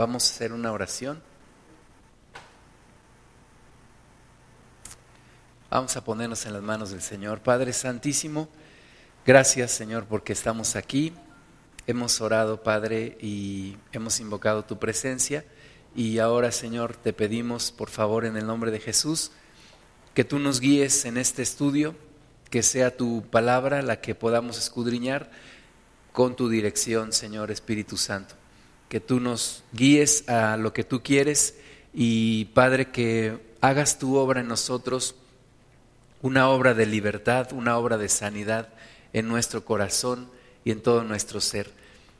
Vamos a hacer una oración. Vamos a ponernos en las manos del Señor. Padre Santísimo, gracias Señor porque estamos aquí. Hemos orado, Padre, y hemos invocado tu presencia. Y ahora, Señor, te pedimos, por favor, en el nombre de Jesús, que tú nos guíes en este estudio, que sea tu palabra la que podamos escudriñar con tu dirección, Señor Espíritu Santo. Que tú nos guíes a lo que tú quieres y, Padre, que hagas tu obra en nosotros, una obra de libertad, una obra de sanidad en nuestro corazón y en todo nuestro ser.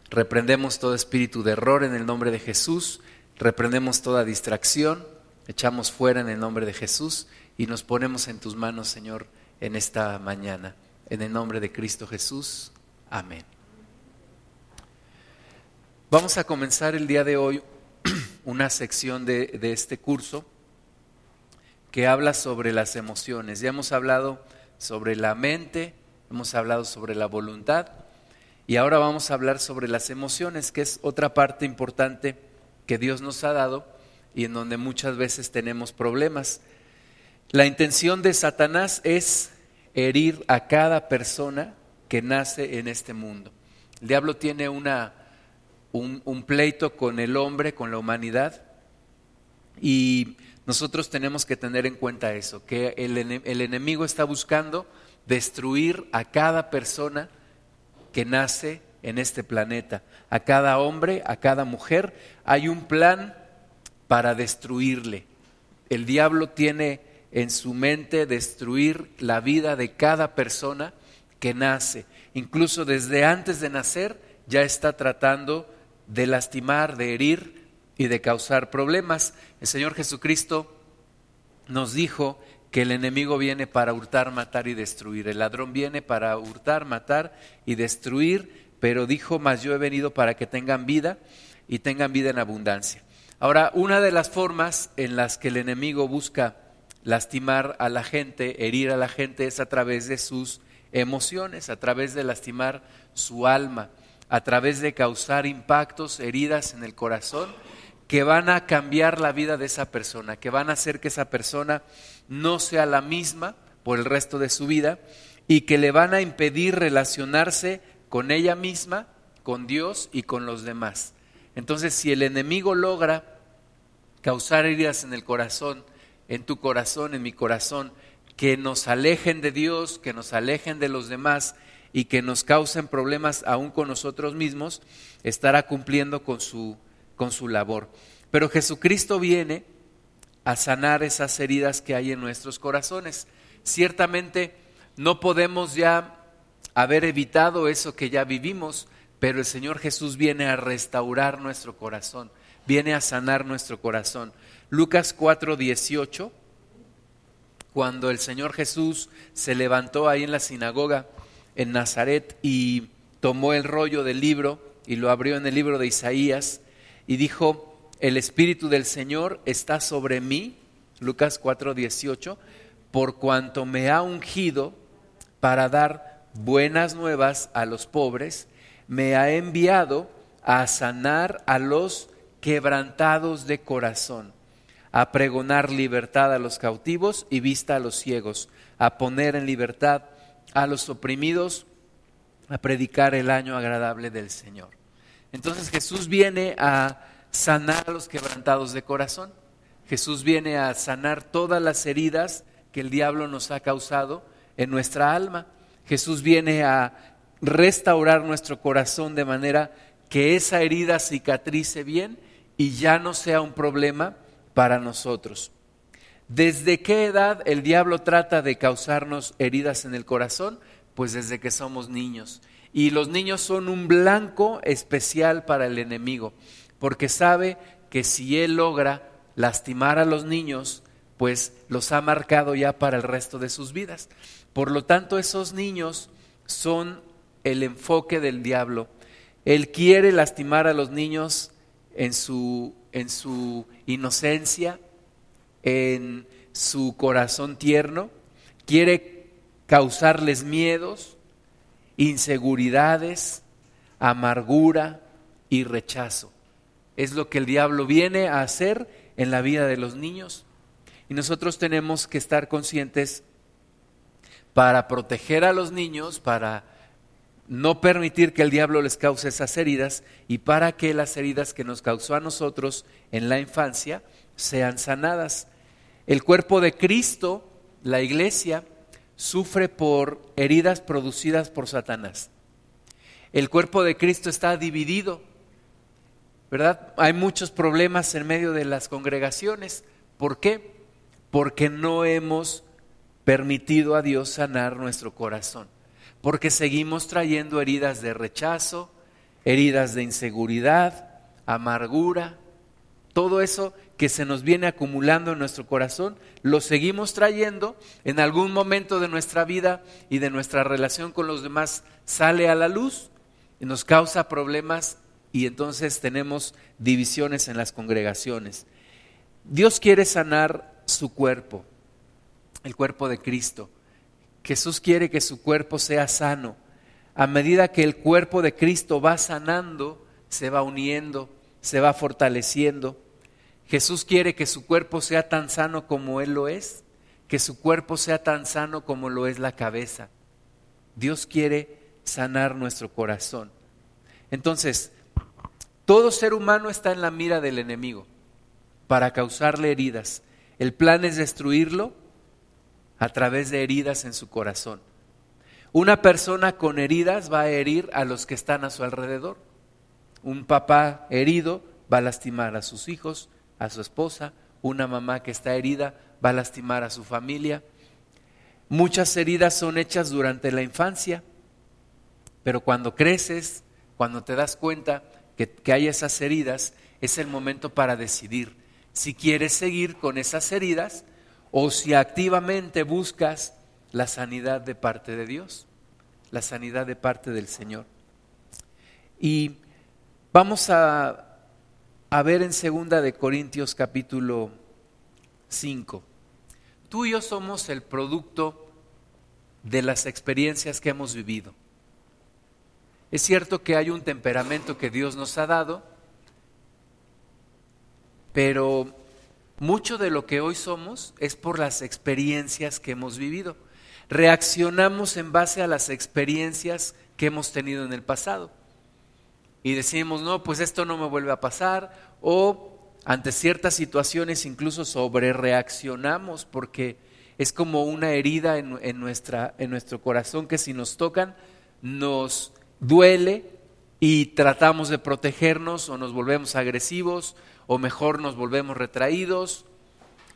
Reprendemos todo espíritu de error en el nombre de Jesús, reprendemos toda distracción, echamos fuera en el nombre de Jesús y nos ponemos en tus manos, Señor, en esta mañana. En el nombre de Cristo Jesús. Amén. Vamos a comenzar el día de hoy una sección de, de, este curso que habla sobre las emociones. Ya hemos hablado sobre la mente, hemos hablado sobre la voluntad y ahora vamos a hablar sobre las emociones, que es otra parte importante que Dios nos ha dado y en donde muchas veces tenemos problemas. La intención de Satanás es herir a cada persona que nace en este mundo. El diablo tiene una, un, pleito con el hombre, con la humanidad, y nosotros tenemos que tener en cuenta eso, que el, el enemigo está buscando destruir a cada persona que nace en este planeta, a cada hombre, a cada mujer. Hay un plan para destruirle. El diablo tiene en su mente destruir la vida de cada persona que nace. Incluso desde antes de nacer ya está tratando de lastimar, de herir y de causar problemas. El Señor Jesucristo nos dijo que el enemigo viene para hurtar, matar y destruir. El ladrón viene para hurtar, matar y destruir, pero dijo, más yo he venido para que tengan vida y tengan vida en abundancia. Ahora, una de las formas en las que el enemigo busca lastimar a la gente, herir a la gente, es a través de sus emociones, a través de lastimar su alma, a través de causar impactos, heridas en el corazón que van a cambiar la vida de esa persona, que van a hacer que esa persona no sea la misma por el resto de su vida y que le van a impedir relacionarse con ella misma, con Dios y con los demás. Entonces, si el enemigo logra causar heridas en el corazón, en tu corazón, en mi corazón, que nos alejen de Dios, que nos alejen de los demás y que nos causen problemas aún con nosotros mismos, estará cumpliendo con su, con su labor. Pero Jesucristo viene a sanar esas heridas que hay en nuestros corazones. Ciertamente no podemos ya haber evitado eso que ya vivimos, pero el Señor Jesús viene a restaurar nuestro corazón, viene a sanar nuestro corazón. Lucas 4:18, cuando el Señor Jesús se levantó ahí en la sinagoga en Nazaret y tomó el rollo del libro y lo abrió en el libro de Isaías y dijo, el Espíritu del Señor está sobre mí, Lucas 4:18, por cuanto me ha ungido para dar buenas nuevas a los pobres, me ha enviado a sanar a los quebrantados de corazón a pregonar libertad a los cautivos y vista a los ciegos, a poner en libertad a los oprimidos, a predicar el año agradable del Señor. Entonces Jesús viene a sanar a los quebrantados de corazón. Jesús viene a sanar todas las heridas que el diablo nos ha causado en nuestra alma. Jesús viene a restaurar nuestro corazón de manera que esa herida cicatrice bien y ya no sea un problema para nosotros. ¿Desde qué edad el diablo trata de causarnos heridas en el corazón? Pues desde que somos niños. Y los niños son un blanco especial para el enemigo, porque sabe que si él logra lastimar a los niños, pues los ha marcado ya para el resto de sus vidas. Por lo tanto, esos niños son el enfoque del diablo. Él quiere lastimar a los niños en su en su inocencia, en su corazón tierno, quiere causarles miedos, inseguridades, amargura y rechazo. es lo que el diablo viene a hacer en la vida de los niños. Y nosotros tenemos que estar conscientes para proteger a los niños, para no permitir que el diablo les cause esas heridas y para que las heridas que nos causó a nosotros en la infancia sean sanadas. El cuerpo de Cristo, la iglesia, sufre por heridas producidas por Satanás. El cuerpo de Cristo está dividido, ¿verdad? Hay muchos problemas en medio de las congregaciones. ¿Por qué? Porque no hemos permitido a Dios sanar nuestro corazón porque seguimos trayendo heridas de rechazo, heridas de inseguridad, amargura, todo eso que se nos viene acumulando en nuestro corazón, lo seguimos trayendo, en algún momento de nuestra vida y de nuestra relación con los demás sale a la luz y nos causa problemas y entonces tenemos divisiones en las congregaciones. Dios quiere sanar su cuerpo, el cuerpo de Cristo. Jesús quiere que su cuerpo sea sano. A medida que el cuerpo de Cristo va sanando, se va uniendo, se va fortaleciendo. Jesús quiere que su cuerpo sea tan sano como Él lo es, que su cuerpo sea tan sano como lo es la cabeza. Dios quiere sanar nuestro corazón. Entonces, todo ser humano está en la mira del enemigo para causarle heridas. El plan es destruirlo a través de heridas en su corazón. Una persona con heridas va a herir a los que están a su alrededor. Un papá herido va a lastimar a sus hijos, a su esposa. Una mamá que está herida va a lastimar a su familia. Muchas heridas son hechas durante la infancia, pero cuando creces, cuando te das cuenta que, que hay esas heridas, es el momento para decidir si quieres seguir con esas heridas o si activamente buscas la sanidad de parte de Dios, la sanidad de parte del Señor. Y vamos a, a ver en segunda de Corintios capítulo 5. Tú y yo somos el producto de las experiencias que hemos vivido. Es cierto que hay un temperamento que Dios nos ha dado, pero mucho de lo que hoy somos es por las experiencias que hemos vivido. Reaccionamos en base a las experiencias que hemos tenido en el pasado. Y decimos, no, pues esto no me vuelve a pasar. O ante ciertas situaciones incluso sobre reaccionamos porque es como una herida en, en, nuestra, en nuestro corazón que si nos tocan nos duele y tratamos de protegernos o nos volvemos agresivos o mejor nos volvemos retraídos,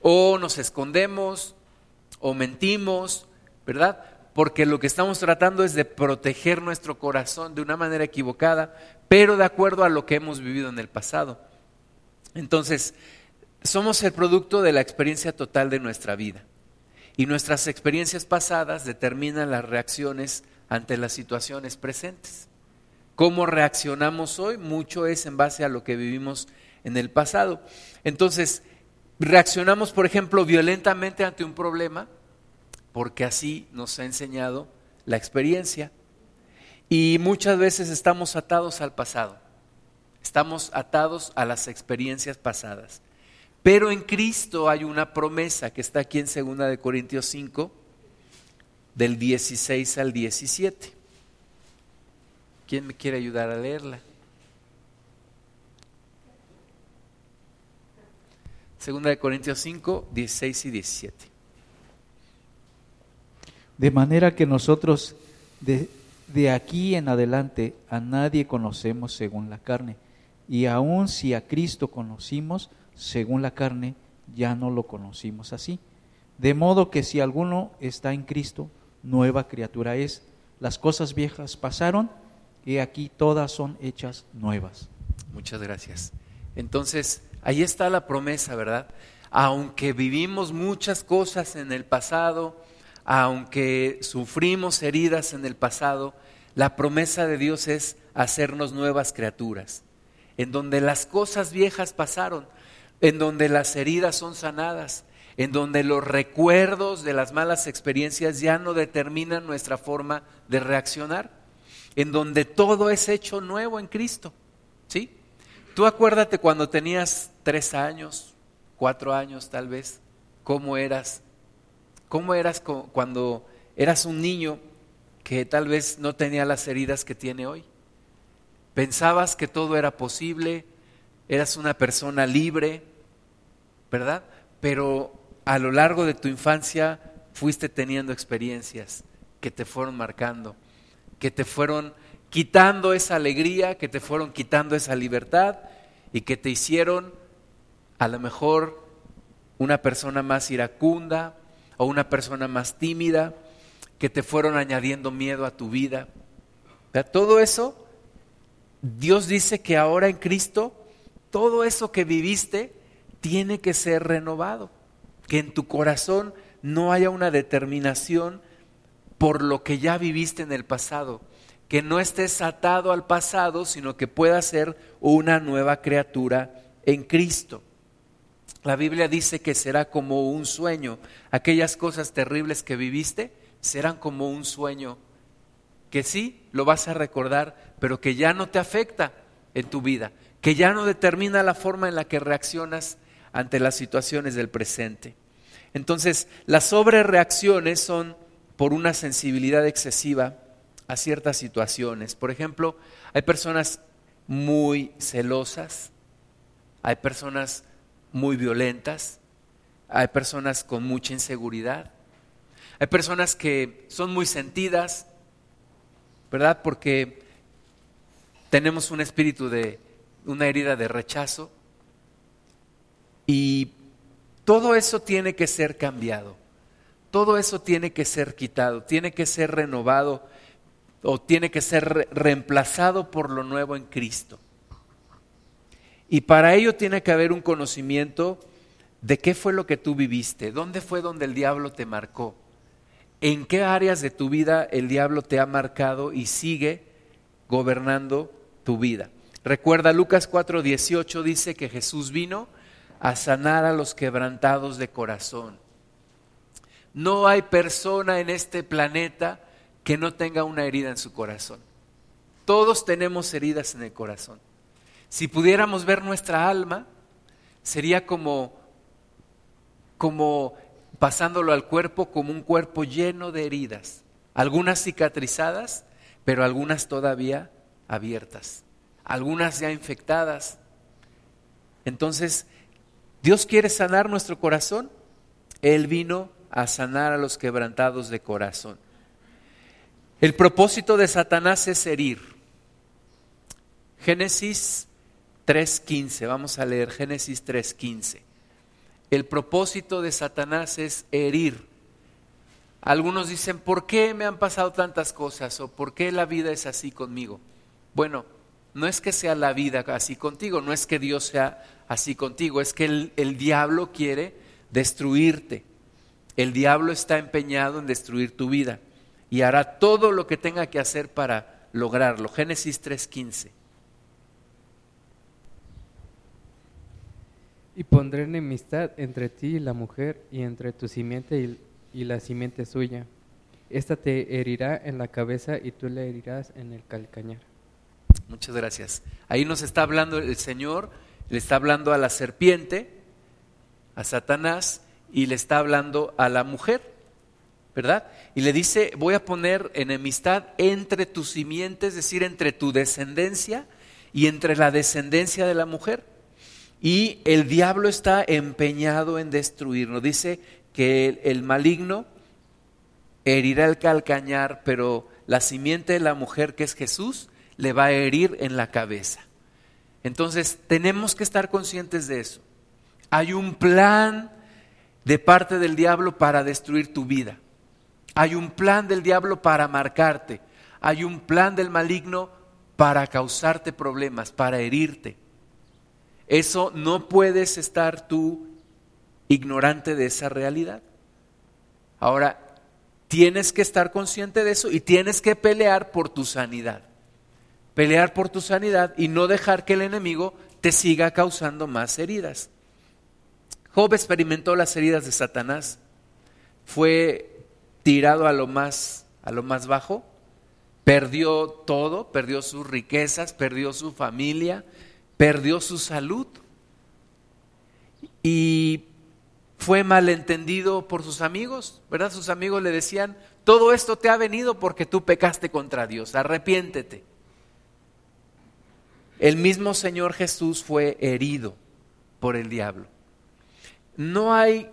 o nos escondemos, o mentimos, ¿verdad? Porque lo que estamos tratando es de proteger nuestro corazón de una manera equivocada, pero de acuerdo a lo que hemos vivido en el pasado. Entonces, somos el producto de la experiencia total de nuestra vida. Y nuestras experiencias pasadas determinan las reacciones ante las situaciones presentes. Cómo reaccionamos hoy, mucho es en base a lo que vivimos en el pasado. Entonces, reaccionamos, por ejemplo, violentamente ante un problema, porque así nos ha enseñado la experiencia. Y muchas veces estamos atados al pasado, estamos atados a las experiencias pasadas. Pero en Cristo hay una promesa que está aquí en 2 de Corintios 5 del 16 al 17. ¿Quién me quiere ayudar a leerla? Segunda de Corintios 5, 16 y 17. De manera que nosotros de, de aquí en adelante a nadie conocemos según la carne. Y aun si a Cristo conocimos según la carne, ya no lo conocimos así. De modo que si alguno está en Cristo, nueva criatura es. Las cosas viejas pasaron y aquí todas son hechas nuevas. Muchas gracias. Entonces, Ahí está la promesa, ¿verdad? Aunque vivimos muchas cosas en el pasado, aunque sufrimos heridas en el pasado, la promesa de Dios es hacernos nuevas criaturas, en donde las cosas viejas pasaron, en donde las heridas son sanadas, en donde los recuerdos de las malas experiencias ya no determinan nuestra forma de reaccionar, en donde todo es hecho nuevo en Cristo. ¿Sí? Tú acuérdate cuando tenías tres años, cuatro años tal vez, cómo eras, cómo eras cuando eras un niño que tal vez no tenía las heridas que tiene hoy. Pensabas que todo era posible, eras una persona libre, ¿verdad? Pero a lo largo de tu infancia fuiste teniendo experiencias que te fueron marcando, que te fueron quitando esa alegría, que te fueron quitando esa libertad y que te hicieron a lo mejor una persona más iracunda o una persona más tímida, que te fueron añadiendo miedo a tu vida. Todo eso, Dios dice que ahora en Cristo, todo eso que viviste tiene que ser renovado, que en tu corazón no haya una determinación por lo que ya viviste en el pasado, que no estés atado al pasado, sino que puedas ser una nueva criatura en Cristo. La Biblia dice que será como un sueño. Aquellas cosas terribles que viviste serán como un sueño que sí lo vas a recordar, pero que ya no te afecta en tu vida, que ya no determina la forma en la que reaccionas ante las situaciones del presente. Entonces, las sobrereacciones son por una sensibilidad excesiva a ciertas situaciones. Por ejemplo, hay personas muy celosas, hay personas muy violentas, hay personas con mucha inseguridad, hay personas que son muy sentidas, ¿verdad? Porque tenemos un espíritu de una herida de rechazo y todo eso tiene que ser cambiado. Todo eso tiene que ser quitado, tiene que ser renovado o tiene que ser reemplazado por lo nuevo en Cristo. Y para ello tiene que haber un conocimiento de qué fue lo que tú viviste, dónde fue donde el diablo te marcó, en qué áreas de tu vida el diablo te ha marcado y sigue gobernando tu vida. Recuerda Lucas 4:18 dice que Jesús vino a sanar a los quebrantados de corazón. No hay persona en este planeta que no tenga una herida en su corazón. Todos tenemos heridas en el corazón. Si pudiéramos ver nuestra alma, sería como como pasándolo al cuerpo como un cuerpo lleno de heridas, algunas cicatrizadas, pero algunas todavía abiertas, algunas ya infectadas. Entonces, Dios quiere sanar nuestro corazón. Él vino a sanar a los quebrantados de corazón. El propósito de Satanás es herir. Génesis 3.15, vamos a leer Génesis 3.15. El propósito de Satanás es herir. Algunos dicen, ¿por qué me han pasado tantas cosas? ¿O por qué la vida es así conmigo? Bueno, no es que sea la vida así contigo, no es que Dios sea así contigo, es que el, el diablo quiere destruirte. El diablo está empeñado en destruir tu vida y hará todo lo que tenga que hacer para lograrlo. Génesis 3:15. Y pondré enemistad entre ti y la mujer, y entre tu simiente y, la simiente suya. Esta te herirá en la cabeza y tú le herirás en el calcañar. Muchas gracias. Ahí nos está hablando el Señor, le está hablando a la serpiente, a Satanás, y le está hablando a la mujer, ¿verdad? Y le dice, voy a poner enemistad entre tus simientes, es decir, entre tu descendencia y entre la descendencia de la mujer. Y el diablo está empeñado en destruirnos. Dice que el, maligno herirá el calcañar, pero la simiente de la mujer que es Jesús le va a herir en la cabeza. Entonces tenemos que estar conscientes de eso. Hay un plan de parte del diablo para destruir tu vida. Hay un plan del diablo para marcarte. Hay un plan del maligno para causarte problemas, para herirte. Eso no puedes estar tú ignorante de esa realidad. Ahora, tienes que estar consciente de eso y tienes que pelear por tu sanidad. Pelear por tu sanidad y no dejar que el enemigo te siga causando más heridas. Job experimentó las heridas de Satanás, fue tirado a lo más, a lo más bajo, perdió todo, perdió sus riquezas, perdió su familia, perdió su salud y fue malentendido por sus amigos, ¿verdad? Sus amigos le decían, todo esto te ha venido porque tú pecaste contra Dios, arrepiéntete. El mismo Señor Jesús fue herido por el diablo. No hay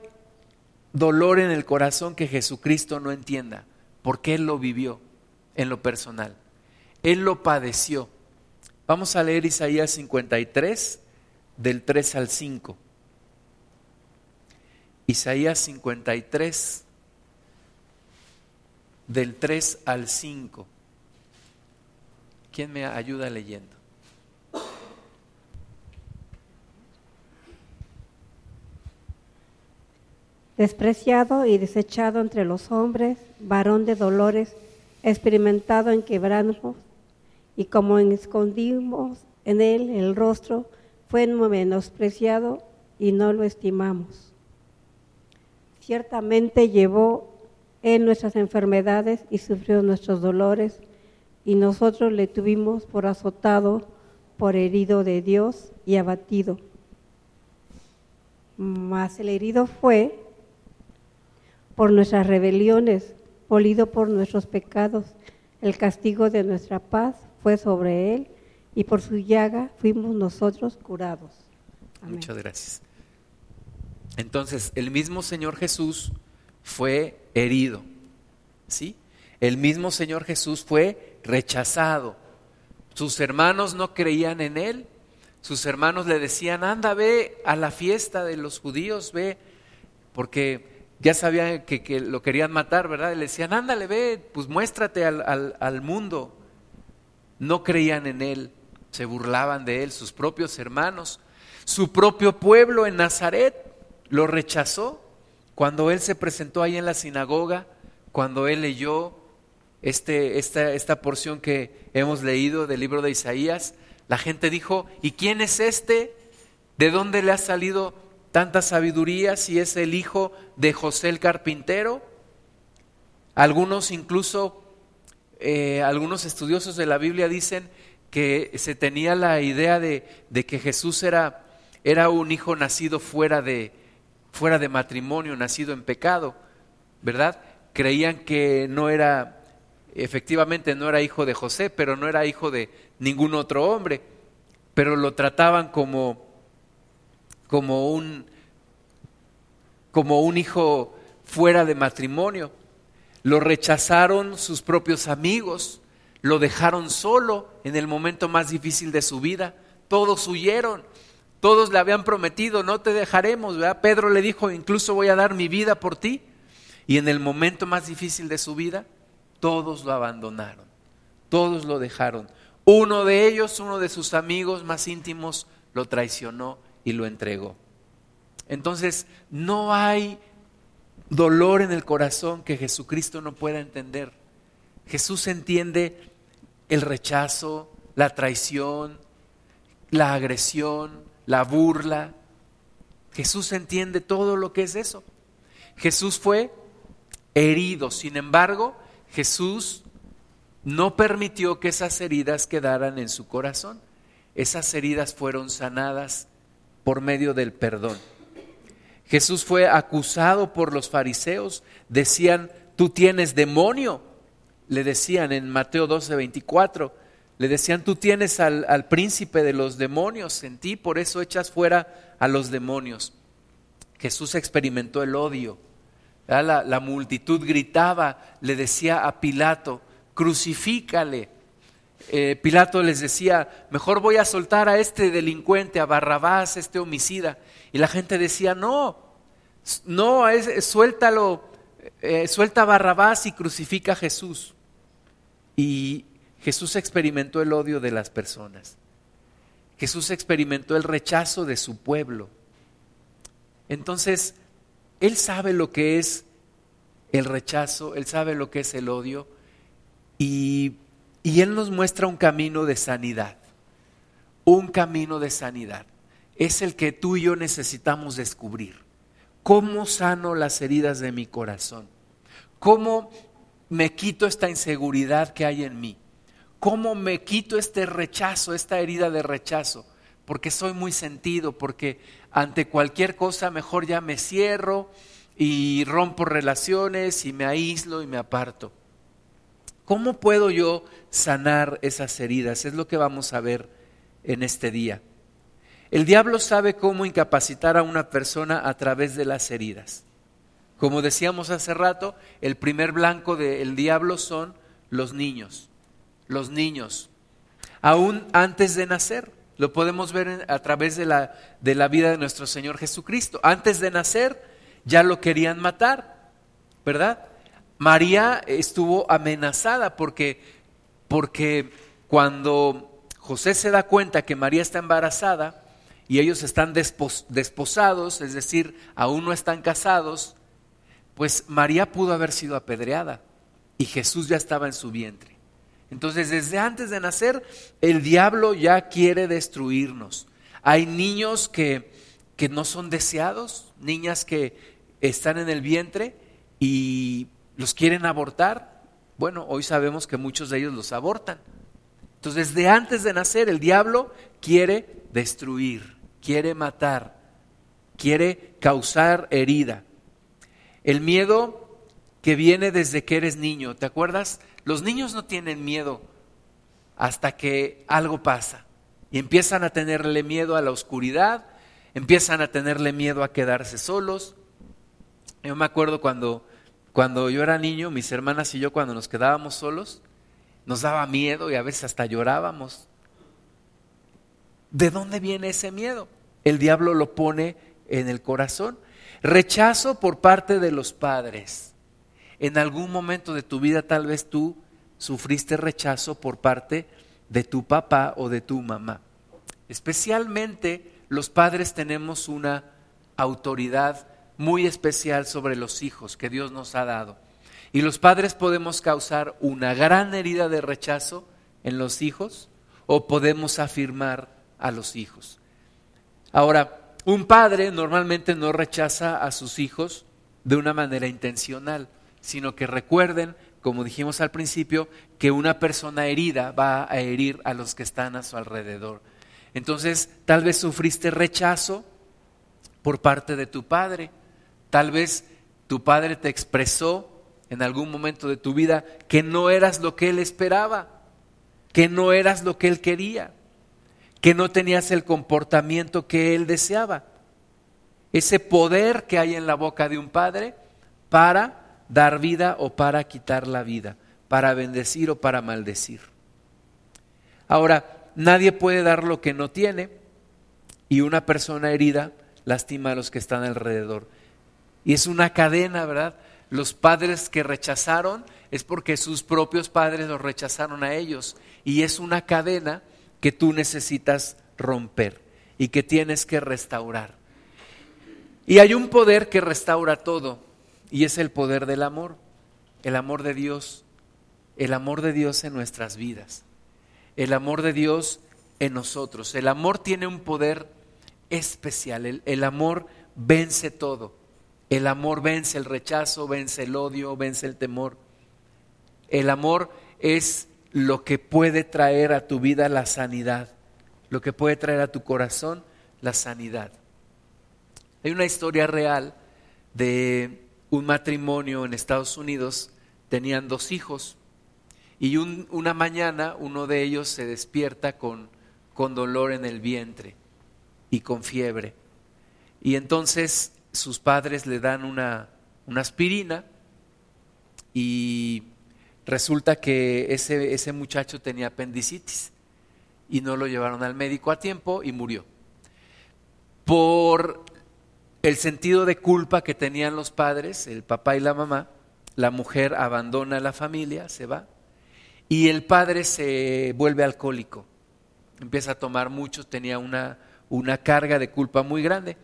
dolor en el corazón que Jesucristo no entienda, porque Él lo vivió en lo personal. Él lo padeció. Vamos a leer Isaías 53, del 3 al 5. Isaías 53, del 3 al 5. ¿Quién me ayuda leyendo? despreciado y desechado entre los hombres, varón de dolores, experimentado en quebrantos, y como escondimos en él el rostro, fue menospreciado y no lo estimamos. Ciertamente llevó en nuestras enfermedades y sufrió nuestros dolores, y nosotros le tuvimos por azotado, por herido de Dios y abatido. Mas el herido fue por nuestras rebeliones, polido por nuestros pecados. El castigo de nuestra paz fue sobre él y por su llaga fuimos nosotros curados. Muchas gracias. Entonces, el mismo Señor Jesús fue herido, ¿sí? El mismo Señor Jesús fue rechazado. Sus hermanos no creían en él. Sus hermanos le decían, anda, ve a la fiesta de los judíos, ve, porque ya sabían que, lo querían matar, ¿verdad? le decían, ándale, ve, pues muéstrate al, al mundo. No creían en él, se burlaban de él, sus propios hermanos. Su propio pueblo en Nazaret lo rechazó cuando él se presentó ahí en la sinagoga, cuando él leyó este, esta, esta porción que hemos leído del libro de Isaías. La gente dijo, ¿y quién es este? ¿De dónde le ha salido tanta sabiduría si es el hijo de José el carpintero? Algunos incluso, eh, algunos estudiosos de la Biblia dicen que se tenía la idea de, que Jesús era, era, un hijo nacido fuera de, fuera de matrimonio, nacido en pecado, ¿verdad? Creían que no era, efectivamente no era hijo de José, pero no era hijo de ningún otro hombre, pero lo trataban como como un, como un hijo fuera de matrimonio. Lo rechazaron sus propios amigos, lo dejaron solo en el momento más difícil de su vida. Todos huyeron, todos le habían prometido, no te dejaremos. ¿verdad? Pedro le dijo, incluso voy a dar mi vida por ti. Y en el momento más difícil de su vida, todos lo abandonaron, todos lo dejaron. Uno de ellos, uno de sus amigos más íntimos, lo traicionó y lo entregó. Entonces, no hay dolor en el corazón que Jesucristo no pueda entender. Jesús entiende el rechazo, la traición, la agresión, la burla. Jesús entiende todo lo que es eso. Jesús fue herido, sin embargo, Jesús no permitió que esas heridas quedaran en su corazón. Esas heridas fueron sanadas por medio del perdón. Jesús fue acusado por los fariseos, decían, tú tienes demonio, le decían en Mateo 12, 24, le decían, tú tienes al, príncipe de los demonios en ti, por eso echas fuera a los demonios. Jesús experimentó el odio. La, la multitud gritaba, le decía a Pilato, crucifícale. Eh, Pilato les decía, mejor voy a soltar a este delincuente, a Barrabás, este homicida. Y la gente decía, no, no, es, suéltalo, eh, suelta Barrabás y crucifica a Jesús. Y Jesús experimentó el odio de las personas. Jesús experimentó el rechazo de su pueblo. Entonces, Él sabe lo que es el rechazo, Él sabe lo que es el odio y y Él nos muestra un camino de sanidad, un camino de sanidad. Es el que tú y yo necesitamos descubrir. ¿Cómo sano las heridas de mi corazón? ¿Cómo me quito esta inseguridad que hay en mí? ¿Cómo me quito este rechazo, esta herida de rechazo? porque soy muy sentido, porque ante cualquier cosa mejor ya me cierro y rompo relaciones y me aíslo y me aparto. ¿Cómo puedo yo sanar esas heridas? Es lo que vamos a ver en este día. El diablo sabe cómo incapacitar a una persona a través de las heridas. Como decíamos hace rato, el primer blanco del diablo son los niños. Los niños. Aún antes de nacer. Lo podemos ver a través de la, de la vida de nuestro Señor Jesucristo. Antes de nacer ya lo querían matar, ¿verdad? María estuvo amenazada porque, porque cuando José se da cuenta que María está embarazada y ellos están desposados, es decir, aún no están casados, pues María pudo haber sido apedreada y Jesús ya estaba en su vientre. Entonces, desde antes de nacer, el diablo ya quiere destruirnos. Hay niños que, que no son deseados, niñas que están en el vientre y los quieren abortar. Bueno, hoy sabemos que muchos de ellos los abortan. Entonces, desde antes de nacer, el diablo quiere destruir, quiere matar, quiere causar herida. El miedo que viene desde que eres niño, ¿te acuerdas? Los niños no tienen miedo hasta que algo pasa y empiezan a tenerle miedo a la oscuridad, empiezan a tenerle miedo a quedarse solos. Yo me acuerdo cuando, cuando yo era niño, mis hermanas y yo cuando nos quedábamos solos, nos daba miedo y a veces hasta llorábamos. ¿De dónde viene ese miedo? El diablo lo pone en el corazón. Rechazo por parte de los padres en algún momento de tu vida tal vez tú sufriste rechazo por parte de tu papá o de tu mamá. Especialmente los padres tenemos una autoridad muy especial sobre los hijos que Dios nos ha dado. Y los padres podemos causar una gran herida de rechazo en los hijos o podemos afirmar a los hijos. Ahora, un padre normalmente no rechaza a sus hijos de una manera intencional sino que recuerden, como dijimos al principio, que una persona herida va a herir a los que están a su alrededor. Entonces, tal vez sufriste rechazo por parte de tu padre, tal vez tu padre te expresó en algún momento de tu vida que no eras lo que él esperaba, que no eras lo que él quería, que no tenías el comportamiento que él deseaba. Ese poder que hay en la boca de un padre para dar vida o para quitar la vida, para bendecir o para maldecir. Ahora, nadie puede dar lo que no tiene y una persona herida lastima a los que están alrededor. Y es una cadena, ¿verdad? Los padres que rechazaron es porque sus propios padres los rechazaron a ellos. Y es una cadena que tú necesitas romper y que tienes que restaurar. Y hay un poder que restaura todo. Y es el poder del amor, el amor de Dios, el amor de Dios en nuestras vidas, el amor de Dios en nosotros. El amor tiene un poder especial, el, amor vence todo. El amor vence el rechazo, vence el odio, vence el temor. El amor es lo que puede traer a tu vida la sanidad, lo que puede traer a tu corazón la sanidad. Hay una historia real de un matrimonio en Estados Unidos, tenían dos hijos y una mañana uno de ellos se despierta con, con dolor en el vientre y con fiebre. Y entonces sus padres le dan una, una aspirina y resulta que ese, ese muchacho tenía apendicitis y no lo llevaron al médico a tiempo y murió. Por el sentido de culpa que tenían los padres, el papá y la mamá, la mujer abandona la familia, se va, y el padre se vuelve alcohólico, empieza a tomar mucho, tenía una, una carga de culpa muy grande.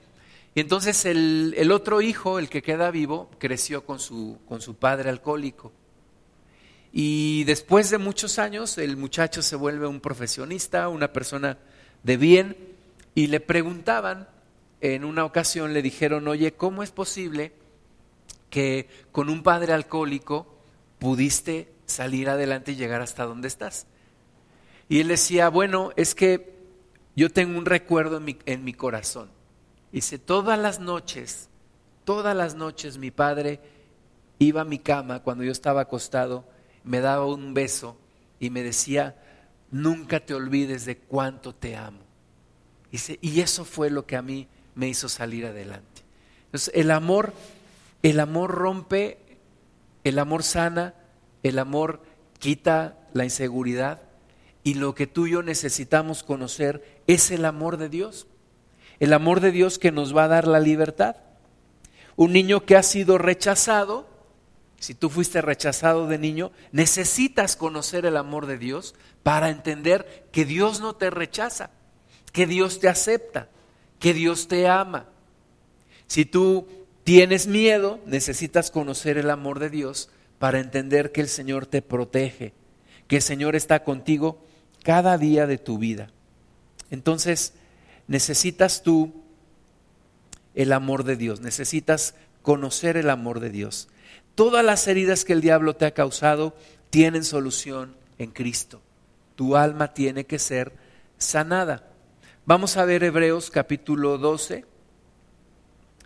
Y entonces el, el, otro hijo, el que queda vivo, creció con su, con su padre alcohólico. Y después de muchos años, el muchacho se vuelve un profesionista, una persona de bien, y le preguntaban, en una ocasión le dijeron, oye, ¿cómo es posible que con un padre alcohólico pudiste salir adelante y llegar hasta donde estás? Y él decía, bueno, es que yo tengo un recuerdo en mi, en mi corazón. Dice, todas las noches, todas las noches mi padre iba a mi cama cuando yo estaba acostado, me daba un beso y me decía, nunca te olvides de cuánto te amo. Y eso fue lo que a mí me hizo salir adelante. Entonces, el amor, el amor rompe, el amor sana, el amor quita la inseguridad y lo que tú y yo necesitamos conocer es el amor de Dios. El amor de Dios que nos va a dar la libertad. Un niño que ha sido rechazado, si tú fuiste rechazado de niño, necesitas conocer el amor de Dios para entender que Dios no te rechaza, que Dios te acepta, que Dios te ama. Si tú tienes miedo, necesitas conocer el amor de Dios para entender que el Señor te protege, que el Señor está contigo cada día de tu vida. Entonces, necesitas tú el amor de Dios, necesitas conocer el amor de Dios. Todas las heridas que el diablo te ha causado tienen solución en Cristo. Tu alma tiene que ser sanada. Vamos a ver Hebreos capítulo 12,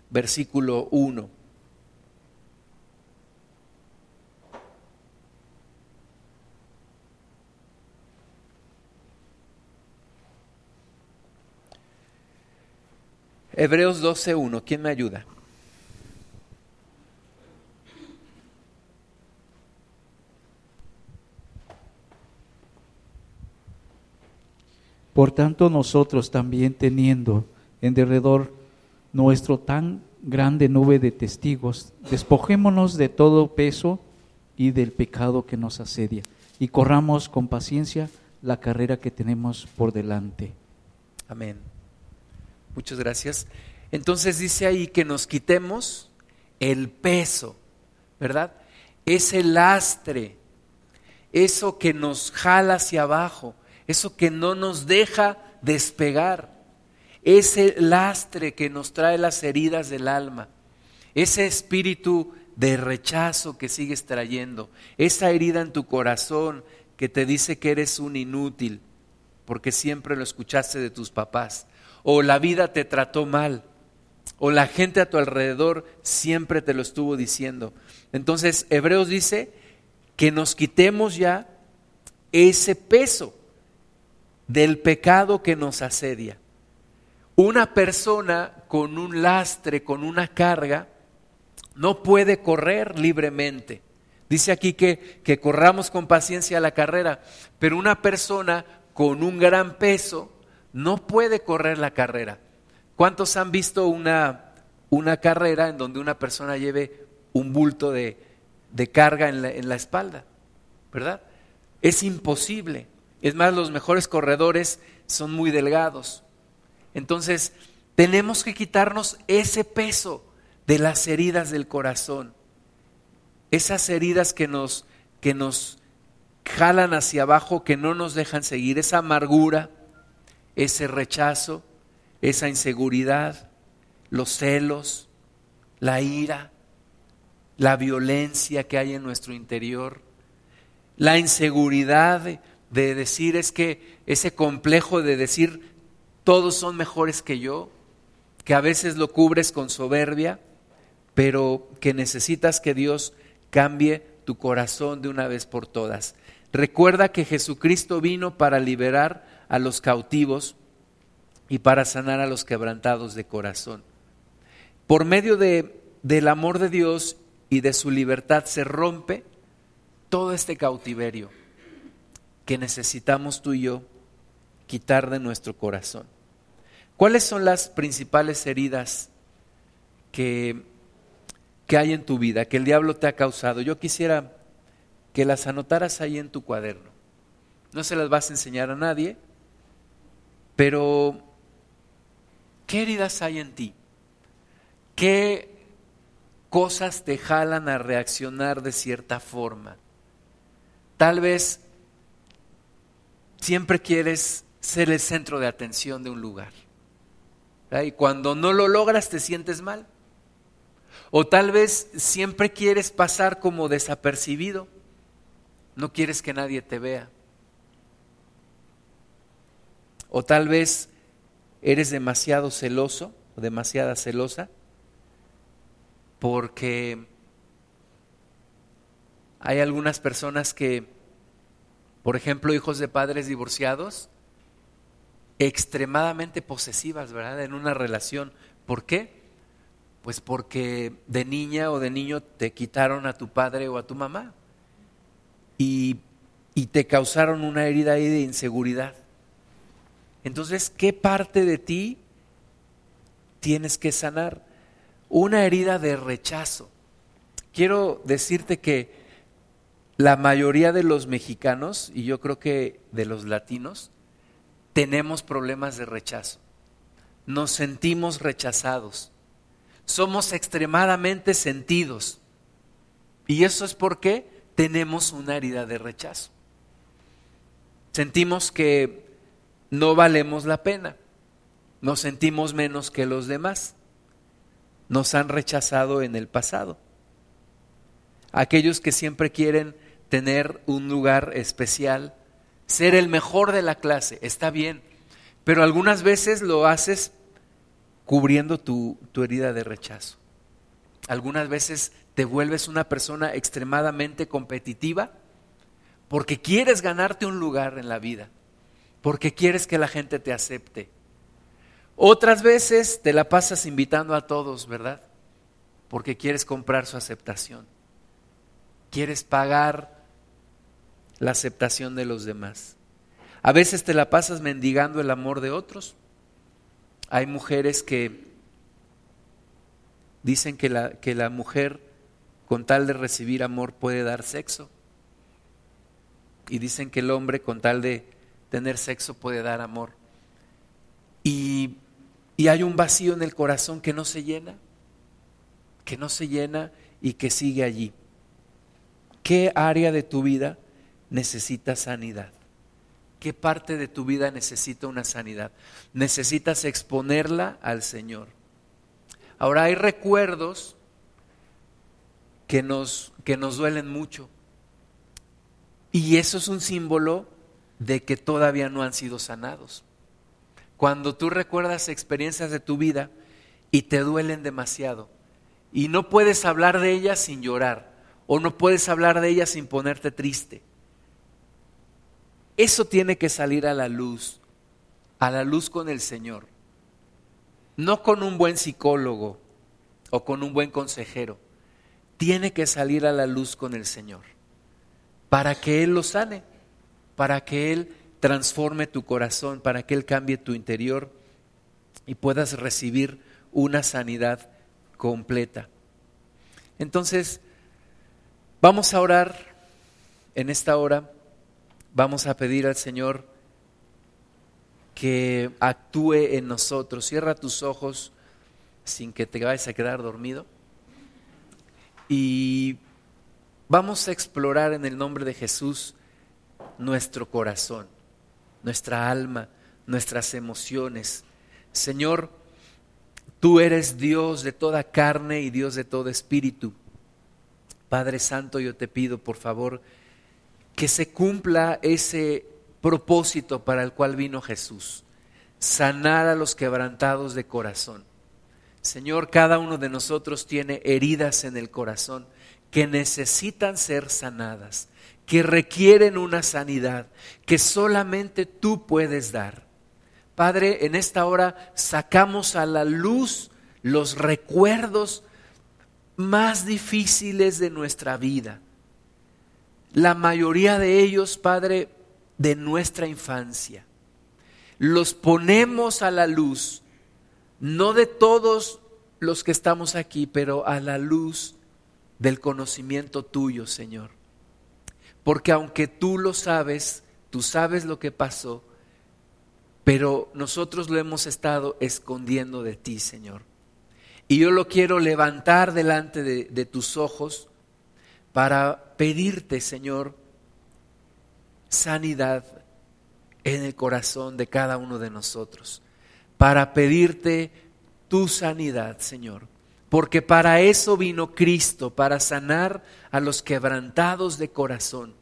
versículo 1. Hebreos 12.1, ¿quién me ayuda? Por tanto, nosotros también teniendo en derredor nuestro tan grande nube de testigos, despojémonos de todo peso y del pecado que nos asedia y corramos con paciencia la carrera que tenemos por delante. Amén. Muchas gracias. Entonces dice ahí que nos quitemos el peso, ¿verdad? Ese lastre, eso que nos jala hacia abajo, eso que no nos deja despegar, ese lastre que nos trae las heridas del alma, ese espíritu de rechazo que sigues trayendo, esa herida en tu corazón que te dice que eres un inútil, porque siempre lo escuchaste de tus papás, o la vida te trató mal, o la gente a tu alrededor siempre te lo estuvo diciendo. Entonces, Hebreos dice que nos quitemos ya ese peso del pecado que nos asedia. Una persona con un lastre, con una carga, no puede correr libremente. Dice aquí que, que corramos con paciencia la carrera, pero una persona con un gran peso no puede correr la carrera. ¿Cuántos han visto una, una carrera en donde una persona lleve un bulto de, de carga en la, en la espalda? ¿Verdad? Es imposible. Es más, los mejores corredores son muy delgados. Entonces, tenemos que quitarnos ese peso de las heridas del corazón. Esas heridas que nos, que nos jalan hacia abajo, que no nos dejan seguir, esa amargura, ese rechazo, esa inseguridad, los celos, la ira, la violencia que hay en nuestro interior, la inseguridad de, de decir es que ese complejo de decir todos son mejores que yo, que a veces lo cubres con soberbia, pero que necesitas que Dios cambie tu corazón de una vez por todas. Recuerda que Jesucristo vino para liberar a los cautivos y para sanar a los quebrantados de corazón. Por medio de, del amor de Dios y de su libertad se rompe todo este cautiverio que necesitamos tú y yo quitar de nuestro corazón. ¿Cuáles son las principales heridas que, que hay en tu vida, que el diablo te ha causado? Yo quisiera que las anotaras ahí en tu cuaderno. No se las vas a enseñar a nadie, pero, ¿qué heridas hay en ti? ¿Qué cosas te jalan a reaccionar de cierta forma? Tal vez siempre quieres ser el centro de atención de un lugar. Y cuando no lo logras te sientes mal. O tal vez siempre quieres pasar como desapercibido. No quieres que nadie te vea. O tal vez eres demasiado celoso o demasiada celosa porque hay algunas personas que, por ejemplo, hijos de padres divorciados, extremadamente posesivas, ¿verdad? En una relación. ¿Por qué? Pues porque de niña o de niño te quitaron a tu padre o a tu mamá y, y te causaron una herida ahí de inseguridad. Entonces, ¿qué parte de ti tienes que sanar? Una herida de rechazo. Quiero decirte que la mayoría de los mexicanos, y yo creo que de los latinos, tenemos problemas de rechazo. Nos sentimos rechazados. Somos extremadamente sentidos. Y eso es porque tenemos una herida de rechazo. Sentimos que no valemos la pena. Nos sentimos menos que los demás. Nos han rechazado en el pasado. Aquellos que siempre quieren tener un lugar especial, ser el mejor de la clase, está bien, pero algunas veces lo haces cubriendo tu, tu herida de rechazo. Algunas veces te vuelves una persona extremadamente competitiva porque quieres ganarte un lugar en la vida porque quieres que la gente te acepte. Otras veces te la pasas invitando a todos, ¿verdad? Porque quieres comprar su aceptación. Quieres pagar la aceptación de los demás. A veces te la pasas mendigando el amor de otros. Hay mujeres que dicen que la, que la mujer con tal de recibir amor puede dar sexo. Y dicen que el hombre con tal de tener sexo puede dar amor. Y, y hay un vacío en el corazón que no se llena, que no se llena y que sigue allí. ¿Qué área de tu vida necesita sanidad? ¿Qué parte de tu vida necesita una sanidad? Necesitas exponerla al Señor. Ahora hay recuerdos que nos, que nos duelen mucho. Y eso es un símbolo de que todavía no han sido sanados. Cuando tú recuerdas experiencias de tu vida y te duelen demasiado y no puedes hablar de ellas sin llorar o no puedes hablar de ellas sin ponerte triste, eso tiene que salir a la luz, a la luz con el Señor, no con un buen psicólogo o con un buen consejero, tiene que salir a la luz con el Señor para que Él lo sane para que Él transforme tu corazón, para que Él cambie tu interior y puedas recibir una sanidad completa. Entonces, vamos a orar en esta hora, vamos a pedir al Señor que actúe en nosotros. Cierra tus ojos sin que te vayas a quedar dormido. Y vamos a explorar en el nombre de Jesús nuestro corazón, nuestra alma, nuestras emociones. Señor, tú eres Dios de toda carne y Dios de todo espíritu. Padre Santo, yo te pido, por favor, que se cumpla ese propósito para el cual vino Jesús, sanar a los quebrantados de corazón. Señor, cada uno de nosotros tiene heridas en el corazón que necesitan ser sanadas que requieren una sanidad que solamente tú puedes dar. Padre, en esta hora sacamos a la luz los recuerdos más difíciles de nuestra vida. La mayoría de ellos, Padre, de nuestra infancia. Los ponemos a la luz, no de todos los que estamos aquí, pero a la luz del conocimiento tuyo, Señor. Porque aunque tú lo sabes, tú sabes lo que pasó, pero nosotros lo hemos estado escondiendo de ti, Señor. Y yo lo quiero levantar delante de, tus ojos para pedirte, Señor, sanidad en el corazón de cada uno de nosotros. Para pedirte tu sanidad, Señor. Porque para eso vino Cristo, para sanar a los quebrantados de corazón.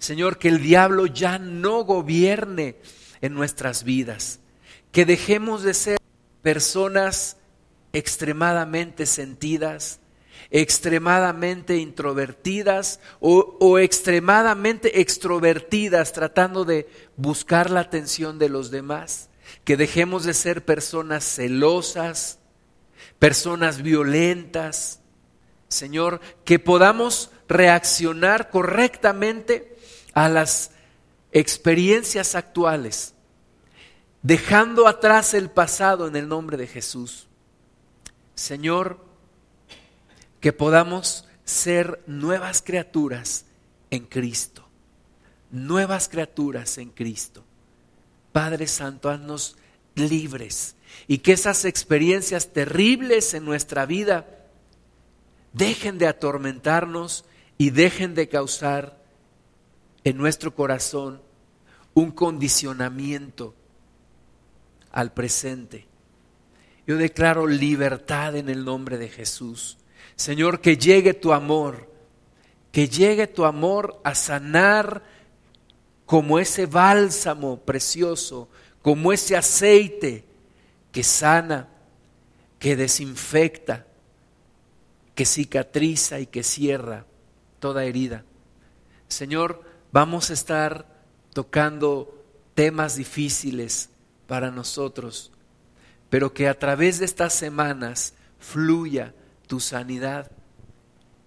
Señor, que el diablo ya no gobierne en nuestras vidas. que dejemos de ser personas extremadamente sentidas, extremadamente introvertidas o, extremadamente extrovertidas tratando de buscar la atención de los demás, que dejemos de ser personas celosas, personas violentas, Señor, que podamos reaccionar correctamente a las experiencias actuales, dejando atrás el pasado en el nombre de Jesús. Señor, que podamos ser nuevas criaturas en Cristo, nuevas criaturas en Cristo. Padre Santo, haznos libres y que esas experiencias terribles en nuestra vida dejen de atormentarnos y dejen de causar en nuestro corazón un condicionamiento al presente. Yo declaro libertad en el nombre de Jesús. Señor, que llegue tu amor, que llegue tu amor a sanar como ese bálsamo precioso, como ese aceite que sana, que desinfecta, que cicatriza y que cierra toda herida. Señor, vamos a estar tocando temas difíciles para nosotros, pero que a través de estas semanas fluya tu sanidad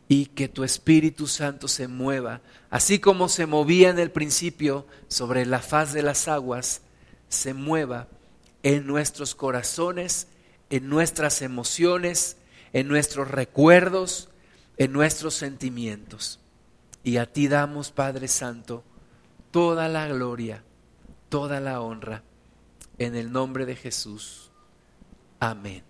y que tu Espíritu Santo se mueva, así como se movía en el principio sobre la faz de las aguas, se mueva en nuestros corazones, en nuestras emociones, en nuestros recuerdos, en nuestros sentimientos. Y a ti damos, Padre Santo, toda la gloria, toda la honra, en el nombre de Jesús. Amén.